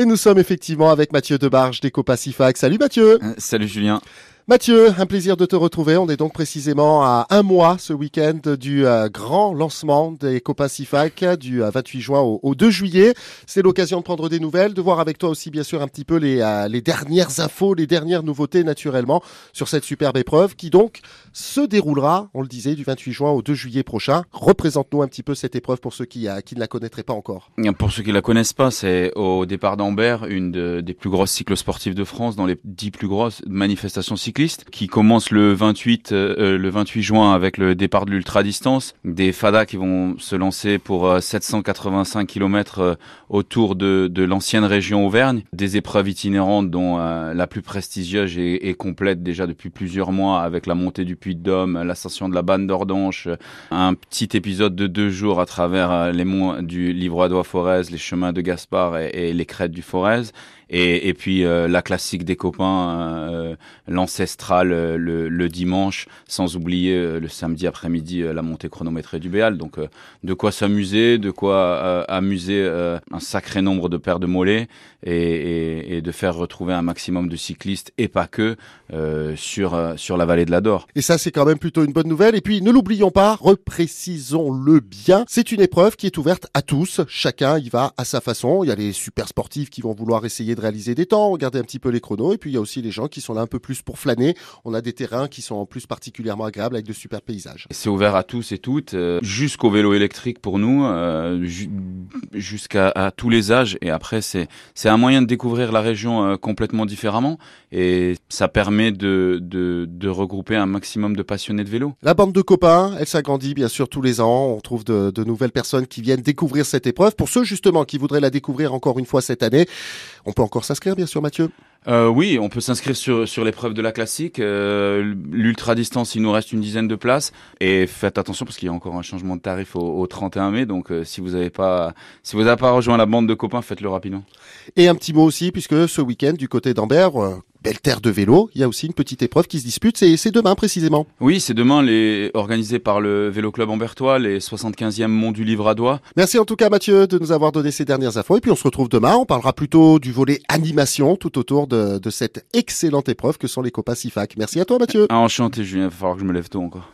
Et nous sommes effectivement avec Mathieu Debarge des Copa Salut Mathieu. Euh, salut Julien. Mathieu, un plaisir de te retrouver. On est donc précisément à un mois ce week-end du euh, grand lancement des Copa Sifac du 28 euh, juin au, 2 juillet. C'est l'occasion de prendre des nouvelles, de voir avec toi aussi bien sûr un petit peu les, euh, les dernières infos, les dernières nouveautés naturellement sur cette superbe épreuve qui donc se déroulera, on le disait, du 28 juin au 2 juillet prochain. Représente-nous un petit peu cette épreuve pour ceux qui, qui ne la connaîtraient pas encore. Pour ceux qui la connaissent pas, c'est au départ d'Ambert, une des plus grosses cycles sportifs de France, dans les dix plus grosses manifestations qui commence le 28 euh, euh, le 28 juin avec le départ de l'ultra distance, des fadas qui vont se lancer pour 785 euh, km autour de, l'ancienne région Auvergne, des épreuves itinérantes dont la plus prestigieuse est, complète déjà depuis plusieurs mois avec la montée du Puy de Dôme, l'ascension de la Banne d'Ordanche, un petit épisode de deux jours à travers les monts du Livradois Forez, les chemins de Gaspard et, et les crêtes du Forez. Et, et puis la classique des copains, euh, euh, le, dimanche, sans oublier le samedi après-midi la montée chronométrée du Béal. Donc de quoi s'amuser, de quoi amuser un sacré nombre de paires de mollets et, de faire retrouver un maximum de cyclistes et pas que sur sur la vallée de l'Ador. Et ça c'est quand même plutôt une bonne nouvelle. Et puis ne l'oublions pas, reprécisons-le bien, c'est une épreuve qui est ouverte à tous. Chacun y va à sa façon. Il y a les super sportifs qui vont vouloir essayer de réaliser des temps, regarder un petit peu les chronos. Et puis il y a aussi les gens qui sont là un peu plus pour On a des terrains qui sont en plus particulièrement agréables avec de super paysages. C'est ouvert à tous et toutes, euh, jusqu'au vélo électrique pour nous, euh, jusqu'à tous les âges. Et après, c'est c'est un moyen de découvrir la région euh, complètement différemment. Et ça permet de, de, de regrouper un maximum de passionnés de vélo. La bande de copains, elle s'agrandit bien sûr tous les ans. On trouve de, de nouvelles personnes qui viennent découvrir cette épreuve. Pour ceux justement qui voudraient la découvrir encore une fois cette année, on peut encore s'inscrire, bien sûr, Mathieu euh, Oui, on peut s'inscrire sur, sur l'épreuve de la classique. Euh, L'ultra distance, il nous reste une dizaine de places. Et faites attention parce qu'il y a encore un changement de tarif au, au 31 mai. Donc, euh, si vous n'avez pas, si vous n'avez pas rejoint la bande de copains, faites-le rapidement. Et un petit mot aussi, puisque ce week-end, du côté d'Ambert, euh, belle terre de vélo. Il y a aussi une petite épreuve qui se dispute. C'est demain précisément. Oui, c'est demain, les, organisé par le Vélo Club Ambertois, les 75e Monts du Livradois. Merci en tout cas Mathieu de nous avoir donné ces dernières infos. Et puis on se retrouve demain. On parlera plutôt du volet animation tout autour de, de cette excellente épreuve que sont les Copas Sifac. Merci à toi Mathieu. enchanté Julien, il va falloir que je me lève tôt encore.